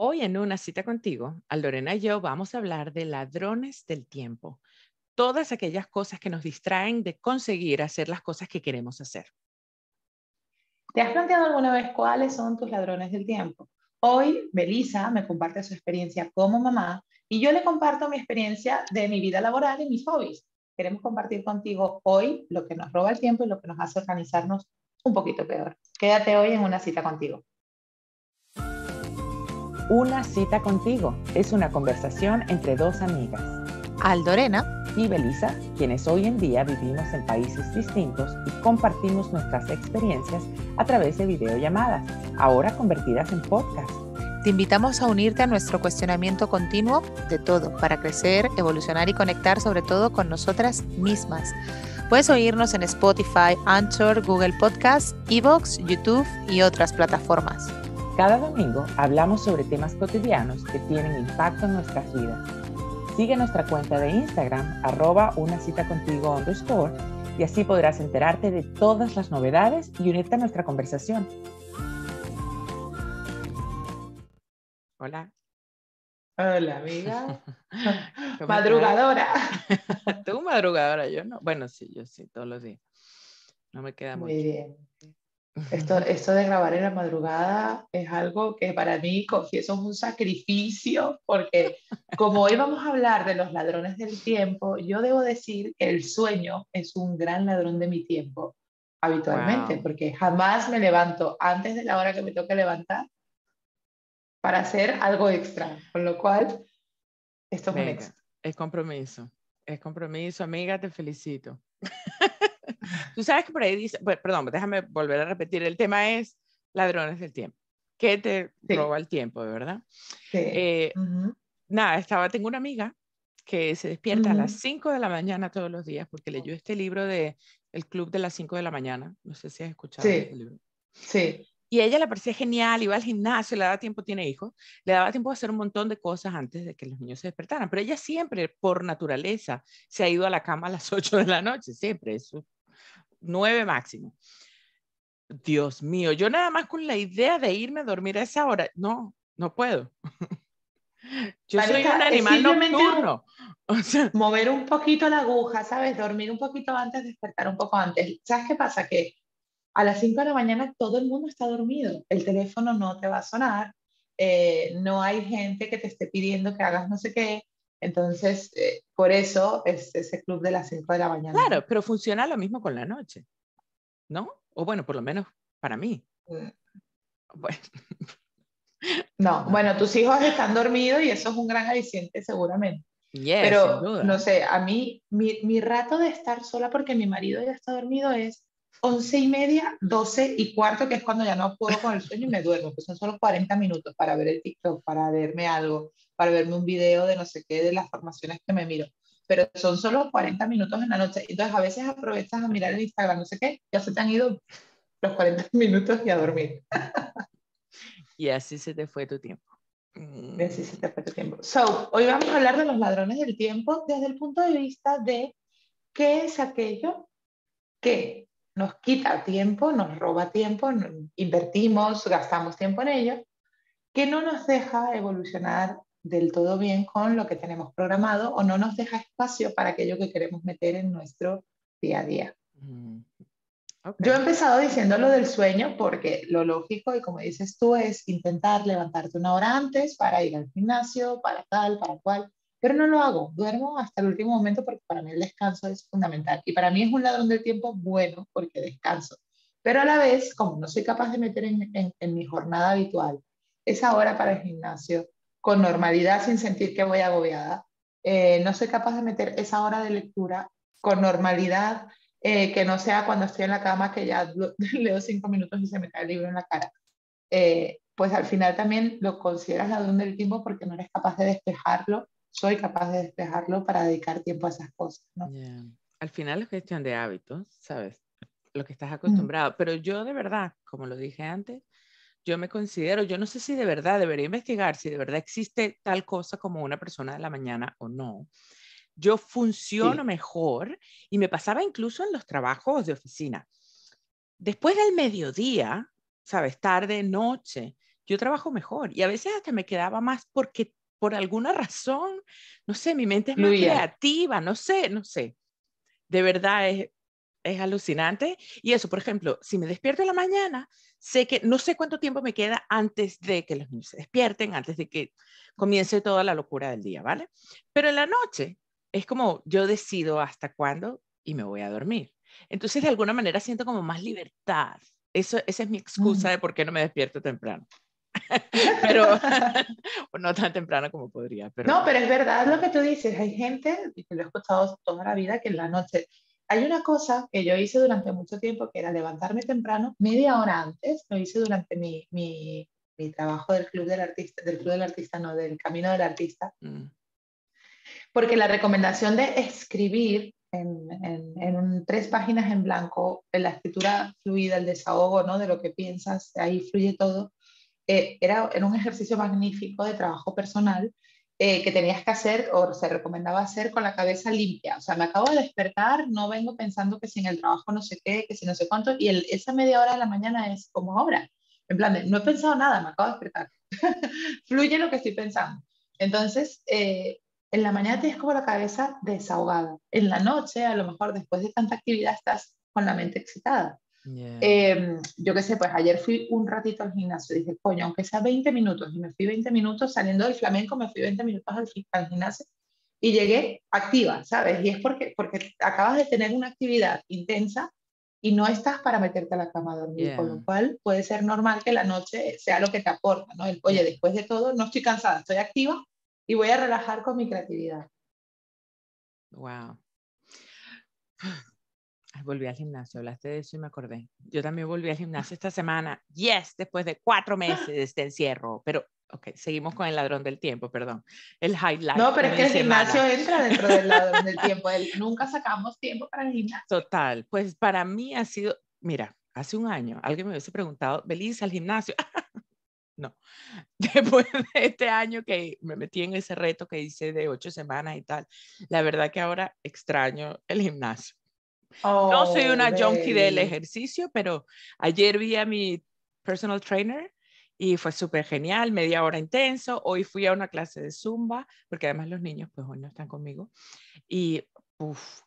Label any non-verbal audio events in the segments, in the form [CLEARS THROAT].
Hoy en una cita contigo, Aldorena y yo vamos a hablar de ladrones del tiempo, todas aquellas cosas que nos distraen de conseguir hacer las cosas que queremos hacer. ¿Te has planteado alguna vez cuáles son tus ladrones del tiempo? Hoy, Belisa me comparte su experiencia como mamá y yo le comparto mi experiencia de mi vida laboral y mis hobbies. Queremos compartir contigo hoy lo que nos roba el tiempo y lo que nos hace organizarnos un poquito peor. Quédate hoy en una cita contigo. Una cita contigo es una conversación entre dos amigas. Aldorena y Belisa, quienes hoy en día vivimos en países distintos y compartimos nuestras experiencias a través de videollamadas, ahora convertidas en podcast. Te invitamos a unirte a nuestro cuestionamiento continuo de todo para crecer, evolucionar y conectar sobre todo con nosotras mismas. Puedes oírnos en Spotify, Anchor, Google Podcasts, Evox, YouTube y otras plataformas. Cada domingo hablamos sobre temas cotidianos que tienen impacto en nuestras vidas. Sigue nuestra cuenta de Instagram, arroba una cita contigo underscore, y así podrás enterarte de todas las novedades y unirte a nuestra conversación. Hola. Hola, amiga. [LAUGHS] madrugadora. [LAUGHS] Tú madrugadora, yo no. Bueno, sí, yo sí, todos los días. No me queda Muy bien. Esto, esto de grabar en la madrugada es algo que para mí, confieso, es un sacrificio, porque como hoy vamos a hablar de los ladrones del tiempo, yo debo decir que el sueño es un gran ladrón de mi tiempo habitualmente, porque jamás me levanto antes de la hora que me toque levantar para hacer algo extra, con lo cual esto es un extra. Es compromiso, es compromiso, amiga, te felicito. [LAUGHS] Tú sabes que por ahí dice, perdón, déjame volver a repetir, el tema es ladrones del tiempo. ¿Qué te roba el tiempo, de verdad? Sí. Eh, nada, estaba, tengo una amiga que se despierta a las 5 de la mañana todos los días porque leyó este libro de El Club de las 5 de la mañana. No sé si has escuchado sí. libro. Sí. Y a ella le parecía genial, iba al gimnasio, le daba tiempo, tiene hijos, le daba tiempo de hacer un montón de cosas antes de que los niños se despertaran. Pero ella siempre, por naturaleza, se ha ido a la cama a las [LAUGHS] 8 de la noche, siempre, eso nueve máximo. Dios mío, yo nada más con la idea de irme a dormir a esa hora, no, no puedo. [LAUGHS] Yo soy un animal nocturno. [LAUGHS] mover un poquito la aguja, ¿sabes? Dormir un poquito antes, despertar un poco antes. ¿Sabes qué pasa? Que a las 5 de la mañana todo el mundo está dormido. El teléfono no te va a sonar. Eh, no hay gente que te esté pidiendo que hagas no sé qué. Entonces, eh, por eso es ese club de las 5 de la mañana. Claro, pero funciona lo mismo con la noche, ¿no? O bueno, por lo menos para mí. Mm. Bueno. [LAUGHS] No, bueno, tus hijos están dormidos y eso es un gran aliciente seguramente. pero, no sé, a mí, mi, mi, rato de estar sola porque mi marido ya está dormido es once y media, doce y cuarto, que es cuando ya no puedo con el sueño y me duermo, que son solo 40 minutos para ver el TikTok, para verme algo, para verme un video de no sé qué, de las formaciones que me miro. Pero son solo 40 minutos en la noche. Entonces a veces aprovechas a mirar el Instagram, no sé qué, ya se te han ido los 40 [LAUGHS] minutos y a dormir. y así se te fue tu tiempo. Y así se te fue tu tiempo. So, hoy vamos a hablar de los ladrones del tiempo desde el punto de vista de qué es aquello que nos quita tiempo, nos roba tiempo, invertimos, gastamos tiempo en ello, que no nos deja evolucionar del todo bien con lo que tenemos programado o no nos deja espacio para aquello que queremos meter en nuestro día a día. Mm, Yo he empezado diciendo lo del sueño porque lo lógico, y como dices tú, es intentar levantarte una hora antes para ir al gimnasio, para tal, para cual, pero no lo hago. Duermo hasta el último momento porque para mí el descanso es fundamental. Y para mí es un ladrón del tiempo bueno porque descanso. Pero a la vez, como no soy capaz de meter en, mi jornada habitual esa hora para el gimnasio, con normalidad sin sentir que voy agobiada. Eh, no soy capaz de meter esa hora de lectura con normalidad, eh, que no sea cuando estoy en la cama que ya [LAUGHS] leo cinco minutos y se me cae el libro en la cara. Eh, pues al final también lo consideras ladrón del tiempo porque no eres capaz de despejarlo. Soy capaz de despejarlo para dedicar tiempo a esas cosas. ¿no? Al final es cuestión de hábitos, ¿sabes? Lo que estás acostumbrado. Pero yo de verdad, como lo dije antes, yo me considero, yo no sé si de verdad debería investigar si de verdad existe tal cosa como una persona de la mañana o no. Yo funciono mejor y me pasaba incluso en los trabajos de oficina. Después del mediodía, sabes, tarde, noche, yo trabajo mejor y a veces hasta me quedaba más porque por alguna razón, no sé, mi mente es más creativa, no sé, no sé. De verdad es, es alucinante. Y eso, por ejemplo, si me despierto en la mañana, sé que no sé cuánto tiempo me queda antes de que los niños se despierten, antes de que comience toda la locura del día, ¿vale? Pero en la noche es como yo decido hasta cuándo y me voy a dormir. Entonces, de alguna manera siento como más libertad. Eso, esa es mi excusa de por qué no me despierto temprano. [LAUGHS] pero [LAUGHS] no tan temprano como podría. Pero... No, pero es verdad lo que tú dices. Hay gente, y que lo he escuchado toda la vida, que en la noche hay una cosa que yo hice durante mucho tiempo, que era levantarme temprano, media hora antes, lo hice durante mi, mi, mi trabajo del Club del Artista, del Club del Artista, no, del Camino del Artista, mm. porque la recomendación de escribir en, en, tres páginas en blanco, en la escritura fluida, el desahogo, ¿no? De lo que piensas, ahí fluye todo, eh, era, era un ejercicio magnífico de trabajo personal eh, que tenías que hacer o se recomendaba hacer con la cabeza limpia. O sea, me acabo de despertar, no vengo pensando que si en el trabajo no sé qué, que si no sé cuánto, y esa media hora de la mañana es como ahora. En plan, de, no he pensado nada, me acabo de despertar. [LAUGHS] Fluye lo que estoy pensando. Entonces, eh, en la mañana tienes como la cabeza desahogada. En la noche, a lo mejor después de tanta actividad, estás con la mente excitada. Em, yo qué sé, pues ayer fui un ratito al gimnasio, dije, coño, aunque sea 20 minutos, y me fui 20 minutos saliendo del flamenco, me fui 20 minutos al, al gimnasio y llegué activa, ¿sabes? Y es porque, porque acabas de tener una actividad intensa y no estás para meterte a la cama a dormir, con lo cual puede ser normal que la noche sea lo que te aporta, ¿no? El, oye, después de todo, no estoy cansada, estoy activa y voy a relajar con mi creatividad. Wow volví al gimnasio, hablaste de eso y me acordé. Yo también volví al gimnasio esta semana. Yes, después de cuatro meses de encierro. Pero, ok, seguimos con el ladrón del tiempo, perdón. El highlight. No, pero es que el gimnasio entra dentro del ladrón del [LAUGHS] tiempo. nunca sacamos tiempo para el gimnasio. Total. Pues para mí ha sido, mira, hace un año alguien me hubiese preguntado, ¿Belisa al gimnasio? [LAUGHS] no. [LAUGHS] Después de este año que me metí en ese reto que hice de ocho semanas y tal, la verdad que ahora extraño el gimnasio no soy una oh, junkie del ejercicio, pero ayer vi a mi personal trainer y fue súper genial, media hora intenso. Hoy fui a una clase de zumba, porque además los niños pues hoy no están conmigo. Y uf,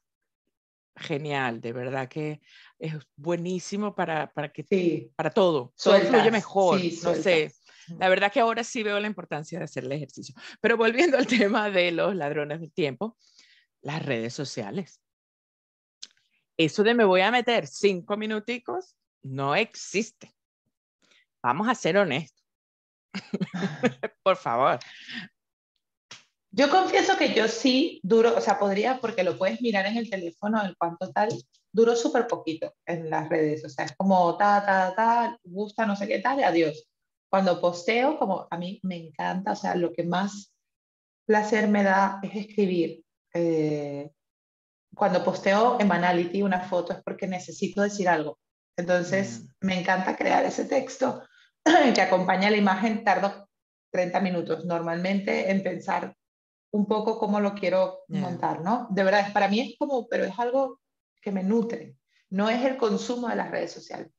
genial, de verdad que es buenísimo para, para que para todo, todo fluye mejor, no sé. La verdad que ahora sí veo la importancia de hacer el ejercicio. Pero volviendo al [LAUGHS] tema de los ladrones del tiempo, las redes sociales eso de me voy a meter cinco minuticos no existe. Vamos a ser honestos. [LAUGHS] Por favor. Yo confieso que yo sí duro, o sea, podría, porque lo puedes mirar en el teléfono, el cuánto tal, duro súper poquito en las redes, o sea, es como ta, ta, ta, gusta, no sé qué tal, y adiós. Cuando posteo, como a mí me encanta, o sea, lo que más placer me da es escribir. Eh, cuando posteo en Manality una foto es porque necesito decir algo. Entonces, mm. me encanta crear ese texto [CLEARS THROAT] que acompaña la imagen. Tardo 30 minutos normalmente en pensar un poco cómo lo quiero montar, ¿no? De verdad, para mí es como, pero es algo que me nutre. No es el consumo de las redes sociales.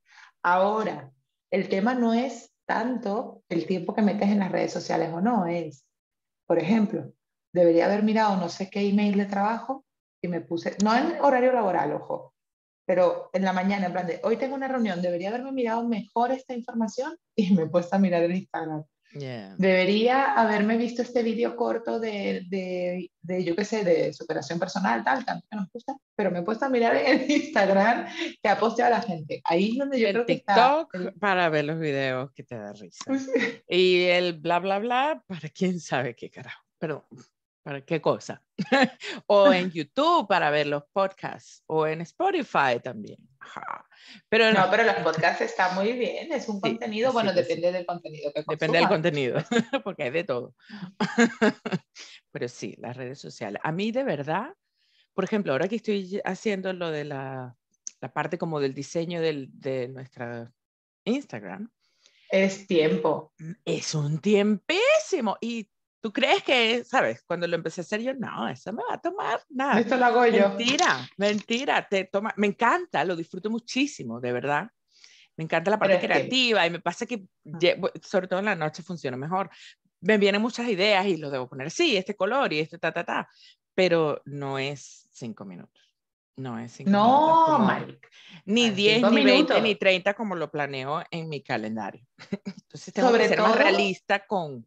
Ahora, el tema no es tanto el tiempo que metes en las redes sociales o no, es, por ejemplo, debería haber mirado no sé qué email de trabajo y me puse, no en horario laboral, ojo, pero en la mañana, en plan de, hoy tengo una reunión, debería haberme mirado mejor esta información [LAUGHS] y me he puesto a mirar el Instagram. Debería haberme visto este vídeo corto de, de, de, yo qué sé, de superación personal, tal, tanto que nos gusta, pero me he puesto a mirar el [LAUGHS] Instagram que ha posteado la gente. Ahí es donde yo creo que está. para ver los videos que te da risa. [LAUGHS] Y el bla, bla, bla, para quién sabe qué carajo. Pero ¿Para qué cosa? [LAUGHS] o en YouTube para ver los podcasts o en Spotify también. Pero no, pero los podcasts están muy bien, es un contenido, bueno, depende del contenido que Depende del contenido, [LAUGHS] porque hay de todo. [LAUGHS] pero sí, las redes sociales. A mí de verdad, por ejemplo, ahora que estoy haciendo lo de la, la parte como del diseño del, de nuestra Instagram. Es tiempo. Es un tiempísimo. Y ¿Tú crees que, sabes, cuando lo empecé a hacer yo, no, eso me va a tomar nada? Esto lo hago yo. Mentira, mentira, te toma, me encanta, lo disfruto muchísimo, de verdad. Me encanta la parte creativa y me pasa que, sobre todo en la noche, funciona mejor. Me vienen muchas ideas y lo debo poner, sí, este color y este ta, ta, ta, pero no es cinco minutos. No es cinco no, minutos. Ni 10, ni 20, ni 30 como lo planeo en mi calendario. [LAUGHS] Entonces tengo que ser más realista con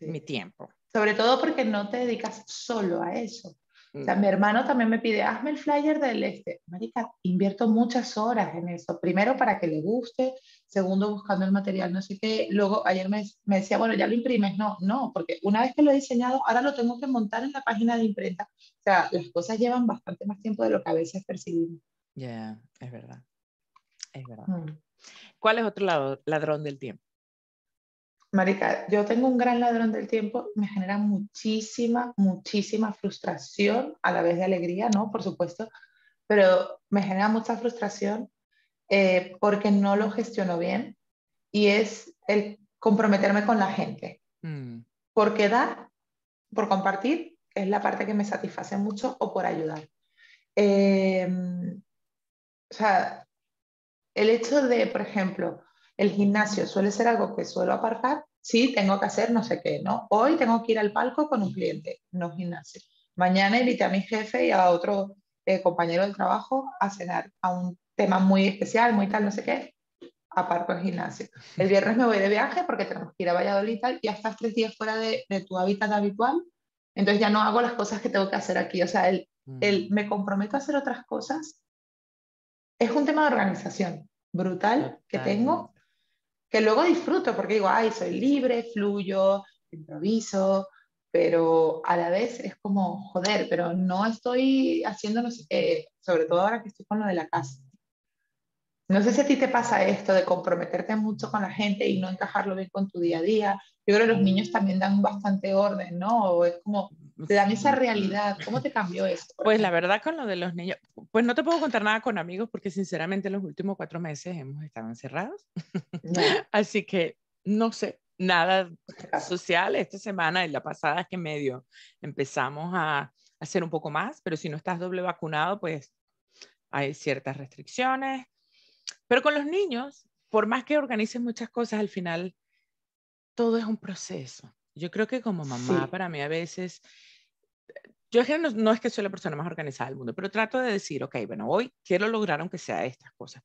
mi tiempo. Sobre todo porque no te dedicas solo a eso. O sea, mi hermano también me pide, hazme el flyer del este. Marica, invierto muchas horas en eso. Primero para que le guste, segundo buscando el material, no sé qué. Luego ayer me, me, decía, bueno, ya lo imprimes. No, no, porque una vez que lo he diseñado, ahora lo tengo que montar en la página de imprenta. O sea, las cosas llevan bastante más tiempo de lo que a veces percibimos. Ya, es verdad. Es verdad. Mm. ¿Cuál es otro lado, ladrón del tiempo? Marica, yo tengo un gran ladrón del tiempo, me genera muchísima, muchísima frustración, a la vez de alegría, ¿no? Por supuesto, pero me genera mucha frustración eh, porque no lo gestiono bien y es el comprometerme con la gente. Mm. Por quedar, por compartir, que es la parte que me satisface mucho, o por ayudar. Em, o sea, el hecho de, por ejemplo, el gimnasio suele ser algo que suelo aparcar, sí, tengo que hacer no sé qué, ¿no? Hoy tengo que ir al palco con un cliente, no gimnasio. Mañana invité a mi jefe y a otro eh, compañero del trabajo a cenar a un tema muy especial, muy tal, no sé qué, aparco el gimnasio. El viernes me voy de viaje porque tenemos que ir a Valladolid y tal, ya estás tres días fuera de, tu hábitat habitual, entonces ya no hago las cosas que tengo que hacer aquí. O sea, el, el mm. me comprometo a hacer otras cosas es un tema de organización brutal que tengo que luego disfruto porque digo, ay, soy libre, fluyo, improviso, pero a la vez es como, joder, pero no estoy haciendo no sé qué, sobre todo ahora que estoy con lo de la casa. No sé si a ti te pasa esto de comprometerte mucho con la gente y no encajarlo bien con tu día a día. Yo creo que los niños también dan bastante orden, ¿no? O es como, te dan esa realidad. ¿Cómo te cambió eso? Pues la verdad con lo de los niños, pues no te puedo contar nada con amigos porque sinceramente los últimos cuatro meses hemos estado encerrados. [LAUGHS] Así que no sé, nada social. Esta semana y la pasada es que medio empezamos a hacer un poco más, pero si no estás doble vacunado, pues hay ciertas restricciones pero con los niños, por más que organicen muchas cosas, al final todo es un proceso. Yo creo que como mamá, para mí a veces, yo no, no, es que soy la persona más organizada del mundo, pero trato de decir, ok, bueno, hoy quiero lograr aunque sea estas cosas.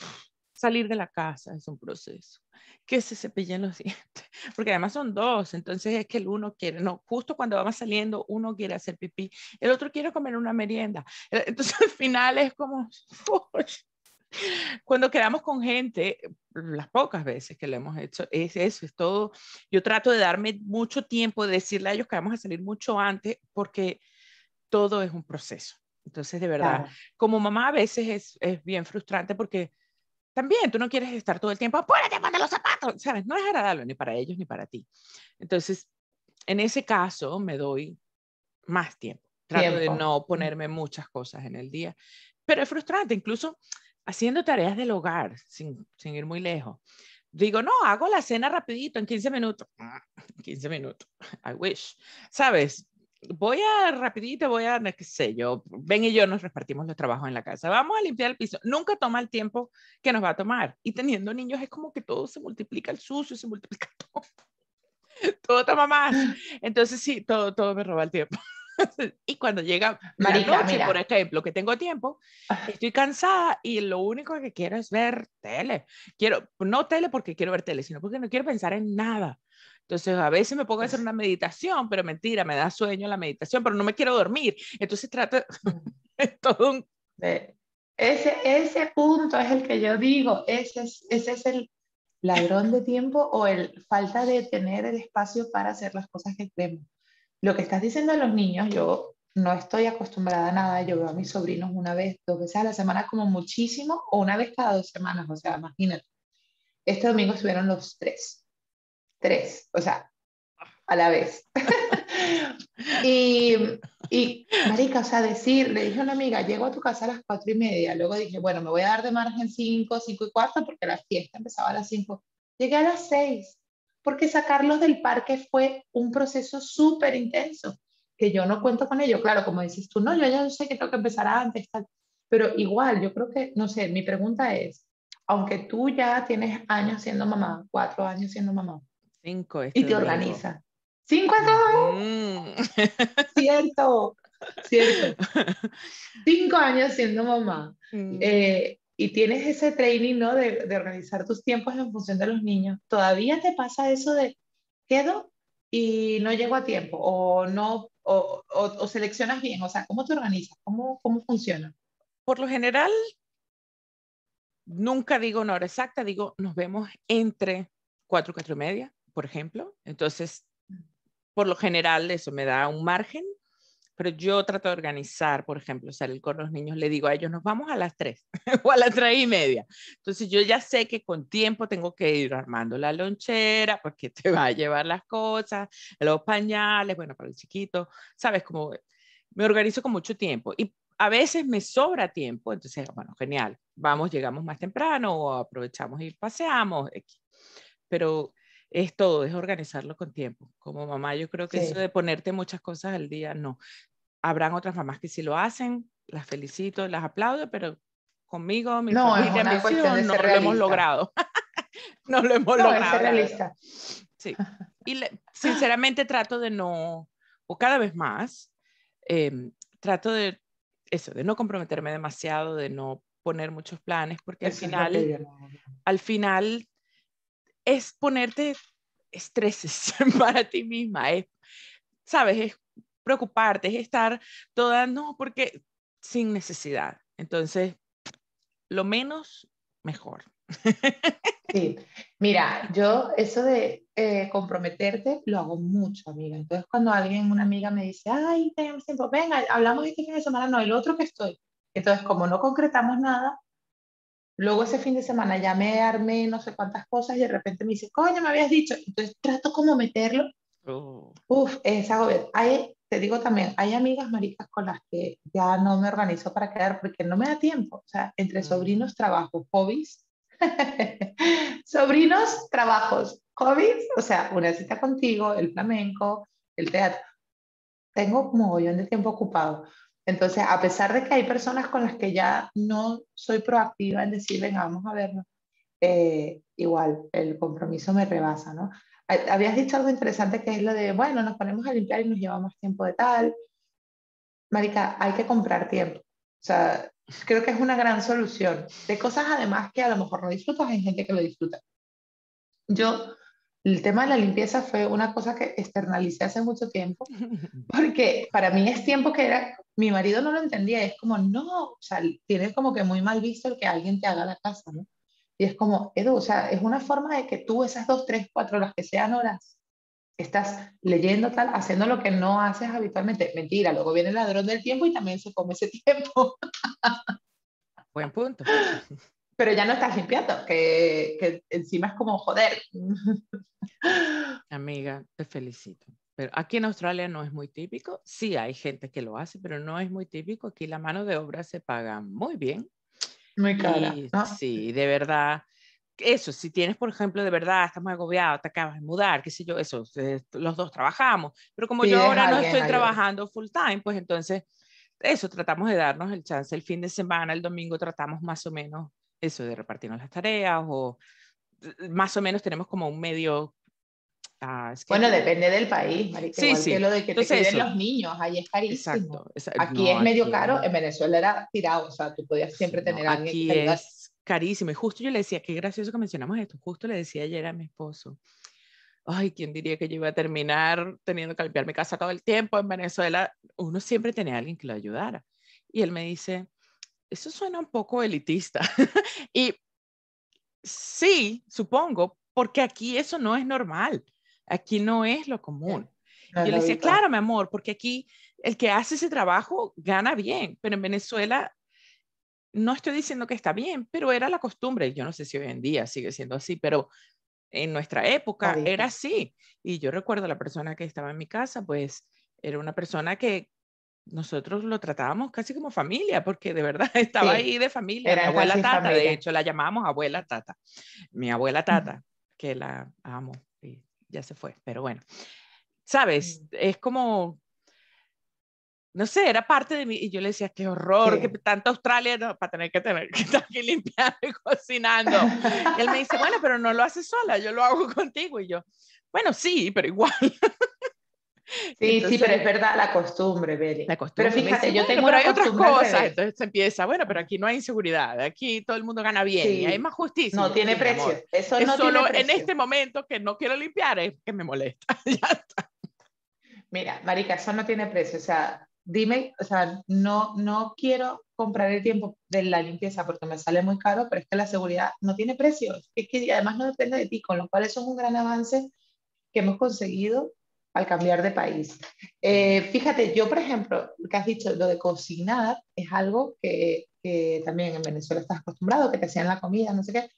[SIGHS] Salir de la casa es un proceso. Que se cepillen los [LAUGHS] dientes, porque además son dos, entonces es que el uno quiere, no, justo cuando vamos saliendo, uno quiere hacer pipí, el otro quiere comer una merienda. Entonces [LAUGHS] al final es como, [LAUGHS] cuando quedamos con gente, las pocas veces que lo hemos hecho, es eso, es todo. Yo trato de darme mucho tiempo, de decirle a ellos que vamos a salir mucho antes, porque todo es un proceso. Entonces, de verdad, como mamá a veces es, es, bien frustrante porque también tú no quieres estar todo el tiempo, apúrate, ponte los zapatos, ¿sabes? No es agradable ni para ellos ni para ti. Entonces, en ese caso, me doy más tiempo. Trato de no ponerme muchas cosas en el día, pero es frustrante. Incluso haciendo tareas del hogar, sin, sin ir muy lejos. Digo, no, hago la cena rapidito, en 15 minutos. [LAUGHS] 15 minutos, I wish. ¿Sabes? Voy a rapidito, voy a, qué sé yo, Ben y yo nos repartimos los trabajos en la casa. Vamos a limpiar el piso. Nunca toma el tiempo que nos va a tomar. Y teniendo niños es como que todo se multiplica, el sucio se multiplica [LAUGHS] todo. Todo toma más. Entonces sí, todo, todo me roba el tiempo. [LAUGHS] [LAUGHS] y cuando llega Marica, la noche, por ejemplo, que tengo tiempo, ah. estoy cansada y lo único que quiero es ver tele. Quiero, no tele porque quiero ver tele, sino porque no quiero pensar en nada. Entonces, a veces me pongo a hacer una meditación, pero mentira, me da sueño la meditación, pero no me quiero dormir. Entonces, trato [LAUGHS] todo un... Ese, ese punto es el que yo digo, ese es, ese es el ladrón de tiempo o el falta de tener el espacio para hacer las cosas que queremos. Lo que estás diciendo a los niños, yo no estoy acostumbrada a nada, yo veo a mis sobrinos una vez, dos veces a la semana como muchísimo, o una vez cada dos semanas, o sea, imagínate. Este domingo estuvieron los tres, tres, o sea, a la vez. [LAUGHS] y, y, marica, o sea, decir, le dije a una amiga, llego a tu casa a las cuatro y media, luego dije, bueno, me voy a dar de margen cinco, cinco y cuarto, porque la fiesta empezaba a las cinco. Llegué a las seis, porque sacarlos del parque fue un proceso súper intenso, que yo no cuento con ello. Claro, como dices tú, no, yo ya sé que tengo que empezar antes, tal. pero igual, yo creo que, no sé, mi pregunta es, aunque tú ya tienes años siendo mamá, cuatro años siendo mamá. Cinco. y te organiza. Cinco a todo. Mm. Cierto, cierto. [LAUGHS] Cinco años siendo mamá. Mm. Eh, y tienes ese training, ¿no? De, de, organizar tus tiempos en función de los niños. ¿Todavía te pasa eso de quedo y no llego a tiempo o no, o, o, seleccionas bien? O sea, ¿cómo te organizas? ¿Cómo, cómo funciona? Por lo general, nunca digo una hora exacta, digo nos vemos entre cuatro y cuatro y media, por ejemplo. Entonces, por lo general, eso me da un margen, pero yo trato de organizar, por ejemplo, salir con los niños, le digo a ellos, nos vamos a las tres [LAUGHS] o a las tres y media. Entonces, yo ya sé que con tiempo tengo que ir armando la lonchera, porque te va a llevar las cosas, los pañales, bueno, para el chiquito, sabes, como me organizo con mucho tiempo. Y a veces me sobra tiempo, entonces, bueno, genial, vamos, llegamos más temprano o aprovechamos y paseamos, pero es todo, es organizarlo con tiempo. Como mamá, yo creo que eso de ponerte muchas cosas al día, no. Habrán otras mamás que sí lo hacen, las felicito, las aplaudo, pero conmigo, mi no, familia, mi misión, [LAUGHS] no lo hemos logrado. no lo hemos logrado. Es realista. Sí. [LAUGHS] Y sinceramente trato de no, o cada vez más, em, trato de eso, de no comprometerme demasiado, de no poner muchos planes, porque al final, al final es ponerte estreses [LAUGHS] para ti misma, es, sabes, es preocuparte, es estar toda, no, porque sin necesidad. Entonces, lo menos, mejor. [LAUGHS] Sí, mira, yo eso de eh, comprometerte lo hago mucho, amiga. Entonces, cuando alguien, una amiga me dice, ay, tenemos tiempo, venga, hablamos este fin de semana, no, el otro que estoy. Entonces, como no concretamos nada, luego ese fin de semana ya me armé no sé cuántas cosas y de repente me dice, coño, me habías dicho. Entonces, trato como meterlo. Oh. Uf, es algo. Hay, te digo también, hay amigas maricas con las que ya no me organizo para quedar porque no me da tiempo. O sea, entre mm. sobrinos, trabajo, hobbies, [LAUGHS] Sobrinos, trabajos, hobbies, o sea, una cita contigo, el flamenco, el teatro. Tengo un mogollón de tiempo ocupado. Entonces, a pesar de que hay personas con las que ya no soy proactiva en decir, venga, vamos a vernos, eh, igual el compromiso me rebasa, ¿no? Habías dicho algo interesante que es lo de, bueno, nos ponemos a limpiar y nos llevamos tiempo de tal. Marica, hay que comprar tiempo. O sea, creo que es una gran solución. De cosas además que a lo mejor no disfrutas, hay gente que lo disfruta. Yo, el tema de la limpieza fue una cosa que externalicé hace mucho tiempo, [LAUGHS] porque para mí es tiempo que era, mi marido no lo entendía, es como, no, o sea, tienes como que muy mal visto el que alguien te haga la casa, ¿no? Y es como, Edu, o sea, es una forma de que tú esas dos, tres, cuatro horas que sean horas, estás leyendo tal, haciendo lo que no haces habitualmente. Mentira, luego viene el ladrón del tiempo y también se come ese [LAUGHS] tiempo. Buen punto. [LAUGHS] Pero ya no estás limpiando, que, que encima es como joder. Amiga, te felicito. Pero aquí en Australia no es muy típico. Sí hay gente que lo hace, pero no es muy típico. Aquí la mano de obra se paga muy bien. Muy cara. Sí, de verdad eso, si tienes, por ejemplo, de verdad, estás muy agobiado, te acabas de mudar, qué sé yo, eso, eh, los dos trabajamos, pero como yo ahora no estoy trabajando full time, pues entonces, eso, tratamos de darnos el chance el fin de semana, el domingo tratamos más o menos eso, de repartirnos las tareas o eh, más o menos tenemos como un medio... Ah, bueno, depende del país, marica, sí, sí. que lo de que te cuiden los niños, ahí es carísimo. Exacto, Aquí es medio caro, en Venezuela era tirado, o sea, tú podías siempre tener a alguien que es carísimo. Y justo yo le decía, qué gracioso que mencionamos esto, justo le decía ayer a mi esposo, ay, ¿quién diría que yo iba a terminar teniendo que limpiar mi casa todo el tiempo en Venezuela? Uno siempre tenía a alguien que lo ayudara. Y él me dice, eso suena un poco elitista. [LAUGHS] y sí, supongo, porque aquí eso no es normal. Aquí no es lo común. yo le decía, claro, mi amor, porque aquí el que hace ese trabajo gana bien, pero en Venezuela no estoy diciendo que está bien, pero era la costumbre. Yo no sé si hoy en día sigue siendo así, pero en nuestra época era así. Y yo recuerdo a la persona que estaba en mi casa, pues era una persona que nosotros lo tratábamos casi como familia, porque de verdad [LAUGHS] estaba ahí de familia. Era mi abuela Tata, de hecho, la llamábamos abuela Tata. Mi abuela Tata, que la amo y ya se fue, pero bueno. Sabes, es como no sé, era parte de mí. Y yo le decía, qué horror, que tanta Australia para tener que tener que estar aquí [LAUGHS] limpiando y cocinando. y él me dice, bueno, pero no lo haces sola, yo lo hago [LAUGHS] contigo. Y yo, bueno, sí, pero igual. [LAUGHS] Sí, sí, pero es verdad la costumbre, Beri. La costumbre. Pero fíjate, yo tengo pero hay otras cosas, entonces se empieza, bueno, pero aquí no hay inseguridad, aquí todo el mundo gana bien y hay más justicia. No tiene precio, eso es no solo tiene en este momento que no quiero limpiar es que me molesta, [LAUGHS] ya está. Mira, marica, eso no tiene precio, o sea, dime, o sea, no, no quiero comprar el tiempo de la limpieza porque me sale muy caro, pero es que la seguridad no tiene precio, es que además no depende de ti, con lo cual eso es un gran avance que hemos conseguido al cambiar de país. Eh, fíjate, yo, por ejemplo, lo que has dicho, lo de cocinar es algo que, que, también en Venezuela estás acostumbrado, que te hacían la comida, no sé qué.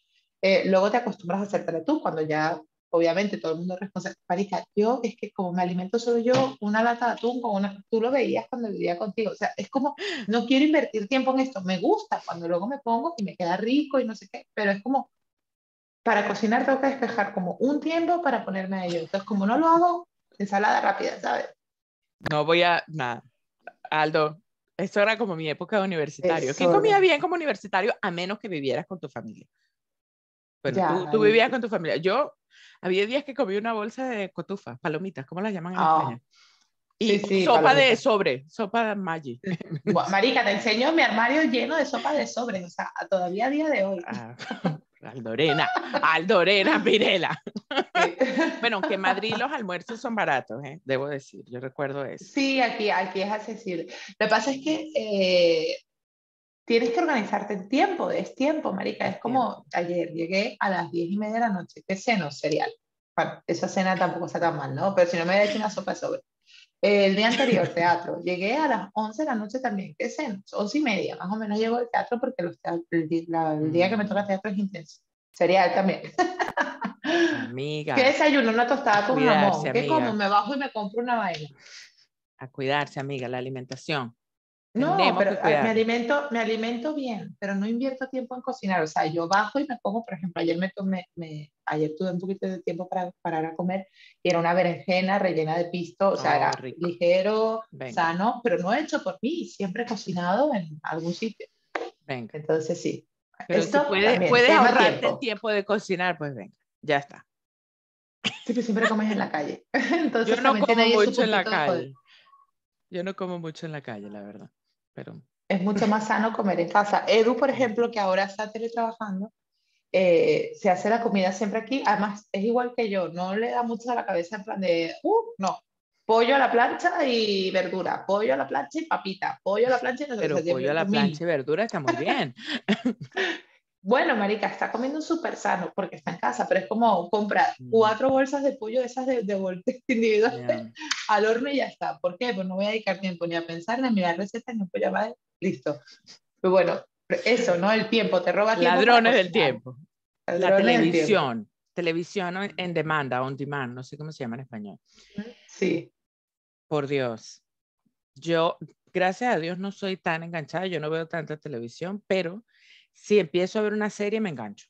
Eh, luego te acostumbras a hacértela tú, cuando ya, obviamente, todo el mundo es responsable. Marica, yo es que como me alimento solo yo, una lata de atún con una... Tú lo veías cuando vivía contigo. O sea, es como, no quiero invertir tiempo en esto. Me gusta cuando luego me pongo y me queda rico y no sé qué, pero es como, para cocinar tengo que despejar como un tiempo para ponerme a ello. Entonces, como no lo hago, ensalada rápida, ¿sabes? No voy a, nada. Aldo, eso era como mi época de universitario. ¿Quién comía bien como universitario a menos que vivieras con tu familia? Bueno, tú, vivías con tu familia. Yo, había días que comí una bolsa de cotufas, palomitas, ¿cómo las llaman en España? Y sopa de sobre, sopa de Maggi. Marica, te enseño mi armario lleno de sopa de sobre, o sea, todavía a día de hoy. Ah, [LAUGHS] Aldorena, Aldorena, Pirela. [LAUGHS] bueno, aunque en Madrid los almuerzos son baratos, ¿eh? debo decir, yo recuerdo eso. Sí, aquí, aquí es accesible. Lo que pasa es que eh, tienes que organizarte en tiempo, es tiempo, marica. Es como ayer, llegué a las diez y media de la noche, ¿qué ceno? Cereal. Bueno, esa cena tampoco está tan mal, ¿no? Pero si no me he hecho una sopa sobre. El día anterior, teatro. Llegué a las 11 de la noche también. ¿Qué cena? 11 y media, más o menos llego al teatro porque los el, día que me toca teatro es intenso. Cereal también. Amiga. [LAUGHS] ¿Qué desayuno? Una tostada con jamón. ¿Qué como? Me bajo y me compro una vaina. A cuidarse, amiga, la alimentación. No, pero me alimento, me alimento bien, pero no invierto tiempo en cocinar. O sea, yo bajo y me como, por ejemplo, ayer me tomé, me, ayer tuve un poquito de tiempo para parar a comer y era una berenjena rellena de pisto, o sea, era oh, ligero, sano, pero no hecho por mí, siempre cocinado en algún sitio. Venga. Entonces sí. Pero Esto si puedes, puedes ahorrarte tiempo. el tiempo de cocinar, pues venga, ya está. Sí, que siempre comes en la calle. [LAUGHS] Entonces, yo no como mucho en la calle. Yo no como mucho en la calle, la verdad pero... Es mucho más sano comer en casa. Edu, por ejemplo, que ahora está teletrabajando, eh, se hace la comida siempre aquí. Además, es igual que yo, no le da mucho a la cabeza en plan de, uh, no, pollo a la plancha y verdura, pollo a la plancha y papita, pollo a la plancha y no Pero pollo a la plancha y verdura está muy bien. [LAUGHS] Bueno, marica, está comiendo súper sano porque está en casa, pero es como comprar mm. cuatro bolsas de pollo, esas de, de [LAUGHS] individuales, al horno y ya está. ¿Por qué? Pues no voy a dedicar tiempo ni a pensar, ni a mirar recetas, ni a llamar, listo. Pero bueno, eso, ¿no? El tiempo, te roba tiempo. Ladrones del tiempo. La televisión, televisión en demanda, on demand, no sé cómo se llama en español. Sí. Por Dios. Yo, gracias a Dios, no soy tan enganchada, yo no veo tanta televisión, pero si empiezo a ver una serie me engancho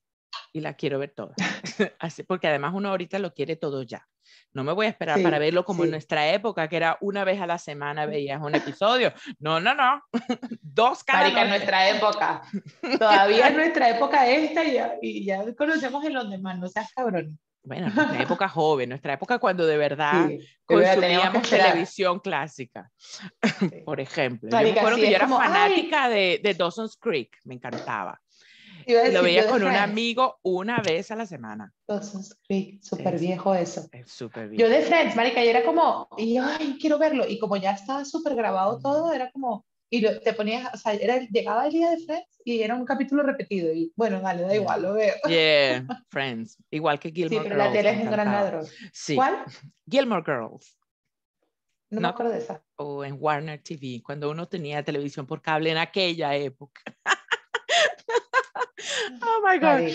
y la quiero ver toda. [LAUGHS] Así, porque además uno ahorita lo quiere todo ya. No me voy a esperar para verlo como en nuestra época, que era una vez a la semana veías un episodio. No, no, no. [LAUGHS] Dos cada en nuestra época. [LAUGHS] Todavía en nuestra época esta y ya, y ya conocemos en los demás, no seas cabrón. Bueno, nuestra época joven, nuestra época cuando de verdad consumíamos televisión clásica, [LAUGHS] por ejemplo. yo me que yo era fanática de, de, Dawson's Creek, me encantaba. lo veía con un amigo una vez a la semana. Dawson's Creek, súper viejo eso. Es súper viejo. Yo de Friends, marica, yo era como, y ay, quiero verlo. Y como ya estaba súper grabado todo, era como, y te ponías, o sea, era, llegaba el día de Friends y era un capítulo repetido y bueno, dale, da igual, lo veo. Yeah, [LAUGHS] Friends, igual que Gilmore Girls. Sí, pero la tele es un gran ladrón. Sí. ¿Cuál? Gilmore Girls. No, me acuerdo de esa. O en Warner TV, cuando uno tenía televisión por cable en aquella época. [LAUGHS] oh my God.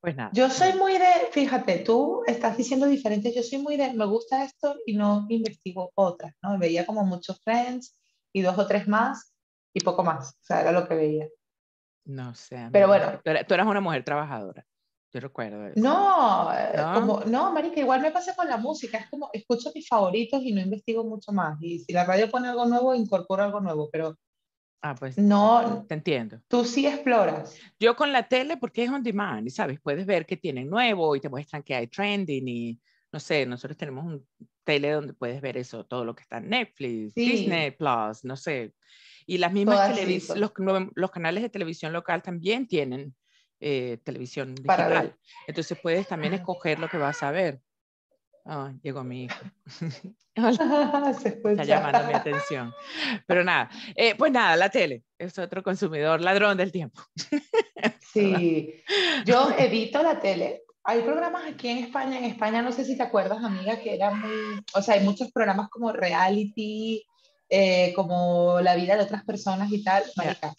Pues nada. Yo soy muy de, fíjate, tú estás diciendo diferente, yo soy muy de, me gusta esto y no investigo otras, ¿no? Veía como muchos Friends y dos o tres más y poco más. O sea, era lo que veía. No sé. Pero bueno. Tú eras una mujer trabajadora. Yo recuerdo eso. No, eh, ¿No? como, no, marica, igual me pasa con la música, es como, escucho mis favoritos y no investigo mucho más, y si la radio pone algo nuevo, incorporo algo nuevo, pero Ah, pues no, te entiendo. Tú sí exploras. Yo con la tele, porque es on demand, ¿sabes? Puedes ver que tienen nuevo y te muestran que hay trending y, no sé, nosotros tenemos un tele donde puedes ver eso, todo lo que está en Netflix, Disney Plus, no sé. Y las mismas los, los, canales de televisión local también tienen eh, televisión digital. Entonces puedes también escoger lo que vas a ver. Oh, llegó mi hijo. [LAUGHS] [LAUGHS] Está llamando mi atención. Pero nada, eh, pues nada, la tele es otro consumidor, ladrón del tiempo. [LAUGHS] sí, yo evito la tele. Hay programas aquí en España, en España no sé si te acuerdas, amiga, que eran muy, o sea, hay muchos programas como reality, eh, como la vida de otras personas y tal,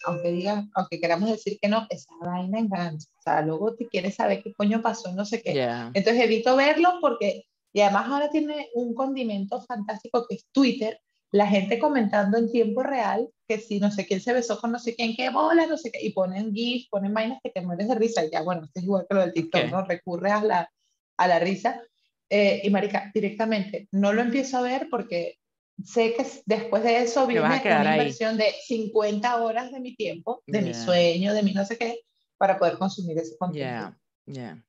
aunque digan, aunque queramos decir que no, esa vaina engancha, o sea, luego te quieres saber qué coño pasó, no sé qué. Entonces evito verlo porque, y además ahora tiene un condimento fantástico que es Twitter, la gente comentando en tiempo real que si no sé quién se besó con no sé quién, qué bola, no sé qué, y ponen GIF, ponen vainas que te mueres de risa, y ya, bueno, esto es igual que lo del TikTok, ¿no? Recurre a la, a la risa. Eh, y marica, directamente no lo empiezo a ver porque sé que después de eso viene una inversión de 50 horas de mi tiempo, de mi sueño, de mi no sé qué, para poder consumir ese contenido. Ya, ya,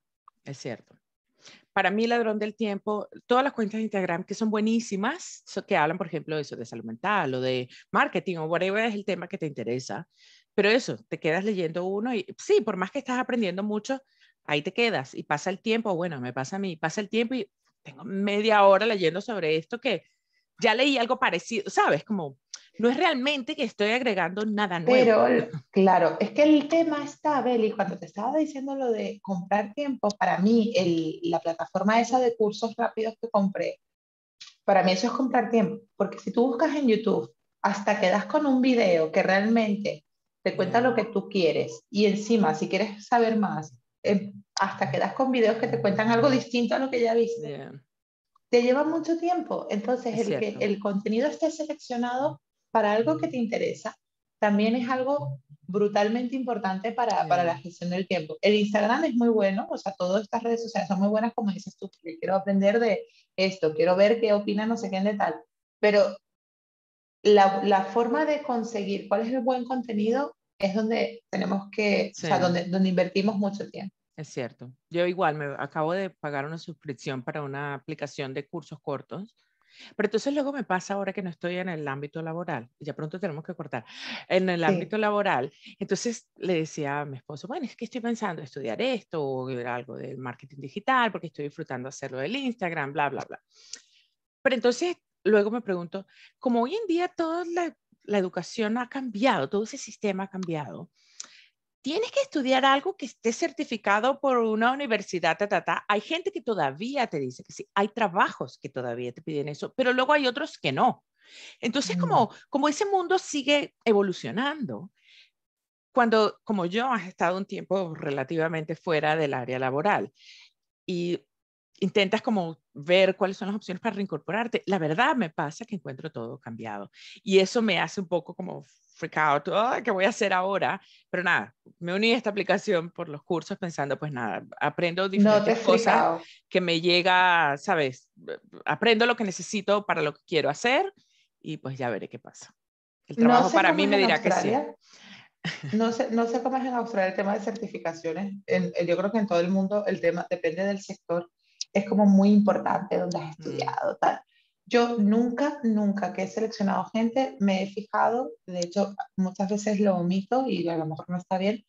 es cierto. Para mí, ladrón del tiempo, todas las cuentas de Instagram que son buenísimas, que hablan, por ejemplo, de eso, de salud mental o de marketing o whatever es el tema que te interesa, pero eso, te quedas leyendo uno y sí, por más que estás aprendiendo mucho, ahí te quedas y pasa el tiempo, bueno, me pasa a mí, pasa el tiempo y tengo media hora leyendo sobre esto que ya leí algo parecido, ¿sabes? Como no es realmente que estoy agregando nada nuevo. Pero, claro, es que el tema está, Beli, cuando te estaba diciendo lo de comprar tiempo, para mí, el, la plataforma esa de cursos rápidos que compré, para mí eso es comprar tiempo, porque si tú buscas en YouTube, hasta que das con un video que realmente te cuenta lo que tú quieres y encima, si quieres saber más, eh, hasta que das con videos que te cuentan algo distinto a lo que ya viste te lleva mucho tiempo. Entonces, el que el contenido esté seleccionado para algo que te interesa también es algo brutalmente importante para, para, la gestión del tiempo. El Instagram es muy bueno, o sea, todas estas redes sociales son muy buenas, como dices tú, porque quiero aprender de esto, quiero ver qué opina no sé quién de tal, pero la, la, forma de conseguir cuál es el buen contenido es donde tenemos que, o sea, donde, donde invertimos mucho tiempo. Es cierto. Yo igual me acabo de pagar una suscripción para una aplicación de cursos cortos, pero entonces luego me pasa ahora que no estoy en el ámbito laboral, ya pronto tenemos que cortar, en el ámbito laboral, entonces le decía a mi esposo, bueno, es que estoy pensando estudiar esto o algo del marketing digital porque estoy disfrutando hacerlo del Instagram, bla, bla, bla. Pero entonces luego me pregunto, como hoy en día toda la, la educación ha cambiado, todo ese sistema ha cambiado, tienes que estudiar algo que esté certificado por una universidad, ta, Hay gente que todavía te dice que sí, hay trabajos que todavía te piden eso, pero luego hay otros que no. Entonces, mm. como, como ese mundo sigue evolucionando, cuando, como yo, has estado un tiempo relativamente fuera del área laboral y intentas como ver cuáles son las opciones para reincorporarte, la verdad me pasa que encuentro todo cambiado y eso me hace un poco como freak out, ¿qué voy a hacer ahora? Pero nada, me uní a esta aplicación por los cursos pensando, pues nada, aprendo diferentes cosas que me llega, ¿sabes? Aprendo lo que necesito para lo que quiero hacer y pues ya veré qué pasa. El trabajo para mí me dirá que sí. No sé, no sé cómo es en Australia el tema de certificaciones. yo creo que en todo el mundo el tema depende del sector. Es como muy importante donde has mm. estudiado, tal. Yo nunca, nunca que he seleccionado gente me he fijado, de hecho muchas veces lo omito y a lo mejor no está bien,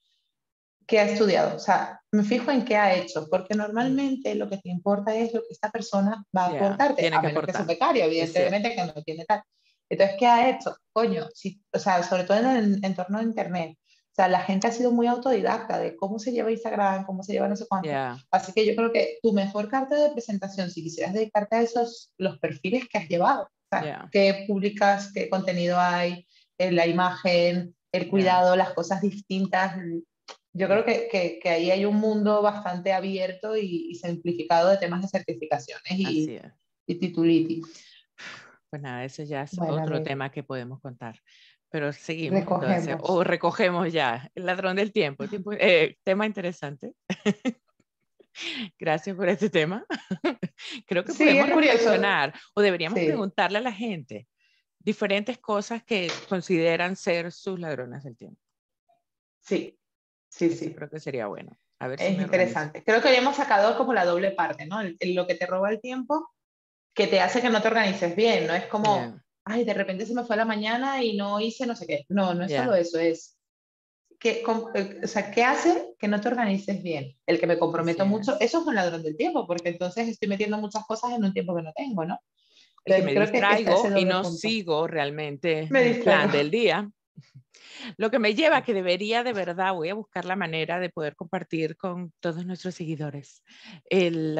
que ha estudiado. O sea, me fijo en qué ha hecho, porque normalmente lo que te importa es lo que esta persona va a aportarte, tiene a menos que, que becario, evidentemente que no tiene tal. Entonces, ¿qué ha hecho? Coño, si, o sea, sobre todo en el entorno de Internet, sea, la gente ha sido muy autodidacta de cómo se lleva Instagram, cómo se lleva no sé cuánto. Así que yo creo que tu mejor carta de presentación, si quisieras dedicarte a esos, los perfiles que has llevado, o sea, qué publicas, qué contenido hay, eh, la imagen, el cuidado, las cosas distintas. Yo creo que, que, que, ahí hay un mundo bastante abierto y, simplificado de temas de certificaciones y, y titulitis. Pues nada, eso ya es otro tema que podemos contar. Pero seguimos. Recogemos. o recogemos ya. El ladrón del tiempo. Eh, tema interesante. [LAUGHS] Gracias por este tema. [LAUGHS] Creo que podemos reflexionar o deberíamos preguntarle a la gente diferentes cosas que consideran ser sus ladrones del tiempo. Sí, sí, sí. Creo que sería bueno. A ver es interesante. Creo que habíamos sacado como la doble parte, ¿no? lo que te roba el tiempo, que te hace que no te organices bien, no es como, ay, de repente se me fue la mañana y no hice no sé qué. No, no es solo eso, es que, eh, o sea, ¿qué hace que no te organices bien? El que me comprometo mucho, eso es un ladrón del tiempo, porque entonces estoy metiendo muchas cosas en un tiempo que no tengo, ¿no? que me distraigo y no sigo realmente el plan del día. [LAUGHS] Lo que me lleva a que debería de verdad, voy a buscar la manera de poder compartir con todos nuestros seguidores el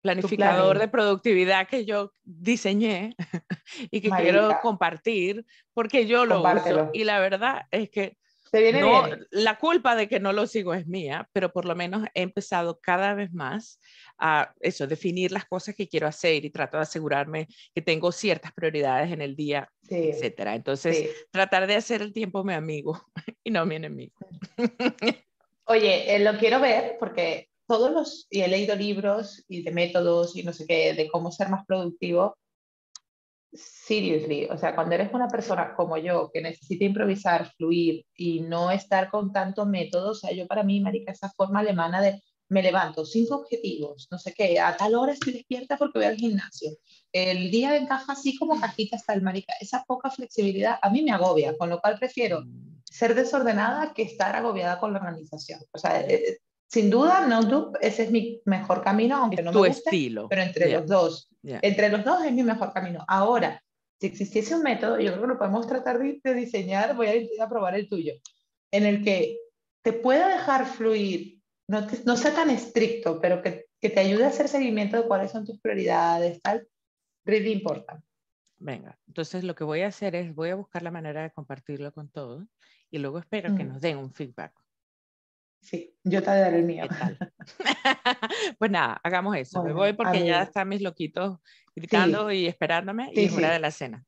planificador de productividad que yo diseñé [LAUGHS] y que quiero compartir porque yo lo uso. Y la verdad es que no, la culpa de que no lo sigo es mía, pero por lo menos he empezado cada vez más a eso, definir las cosas que quiero hacer y trato de asegurarme que tengo ciertas prioridades en el día, etcétera. Entonces, tratar de hacer el tiempo mi amigo [LAUGHS] y no mi enemigo. Oye, eh, lo quiero ver porque todos los, y he leído libros y de métodos y no sé qué, de cómo ser más productivo, seriously, o sea, cuando eres una persona como yo que necesita improvisar, fluir y no estar con tanto método, o sea, yo para mí, marica, esa forma alemana de me levanto, cinco objetivos, no sé qué, a tal hora estoy despierta porque voy al gimnasio, el día encaja así como cajita hasta el marica, esa poca flexibilidad a mí me agobia, con lo cual prefiero ser desordenada que estar agobiada con la organización. O sea, eh, sin duda, No ese es mi mejor camino, aunque no me guste, estilo. pero entre los dos, entre los dos es mi mejor camino. Ahora, si existiese un método, yo creo que lo podemos tratar de, diseñar, voy a a probar el tuyo, en el que te pueda dejar fluir, no, no sea tan estricto, pero que, que, te ayude a hacer seguimiento de cuáles son tus prioridades, tal, really important. Venga, entonces lo que voy a hacer es, voy a buscar la manera de compartirlo con todos y luego espero que nos den un feedback. Sí, yo te daré el mío. [LAUGHS] pues nada, hagamos eso. Me voy porque ya están mis loquitos gritando y esperándome y es hora de la cena.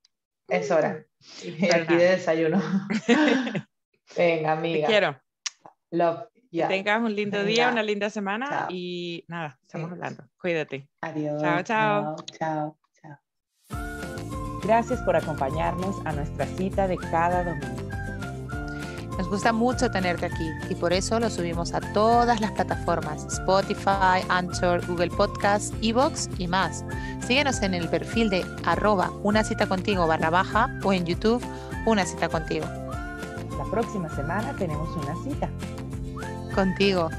Es hora. Y [LAUGHS] aquí de desayuno. [LAUGHS] Venga, amiga. Te quiero. Love. Que tengas un lindo día, una linda semana y nada, estamos hablando. Cuídate. Adiós. Chao, chao. Chao, chao. Gracias por acompañarnos a nuestra cita de cada domingo. Nos gusta mucho tenerte aquí y por eso lo subimos a todas las plataformas, Spotify, Anchor, Google Podcast, Evox y más. Síguenos en el perfil de arroba una cita contigo barra baja o en YouTube una cita contigo. La próxima semana tenemos una cita. Contigo.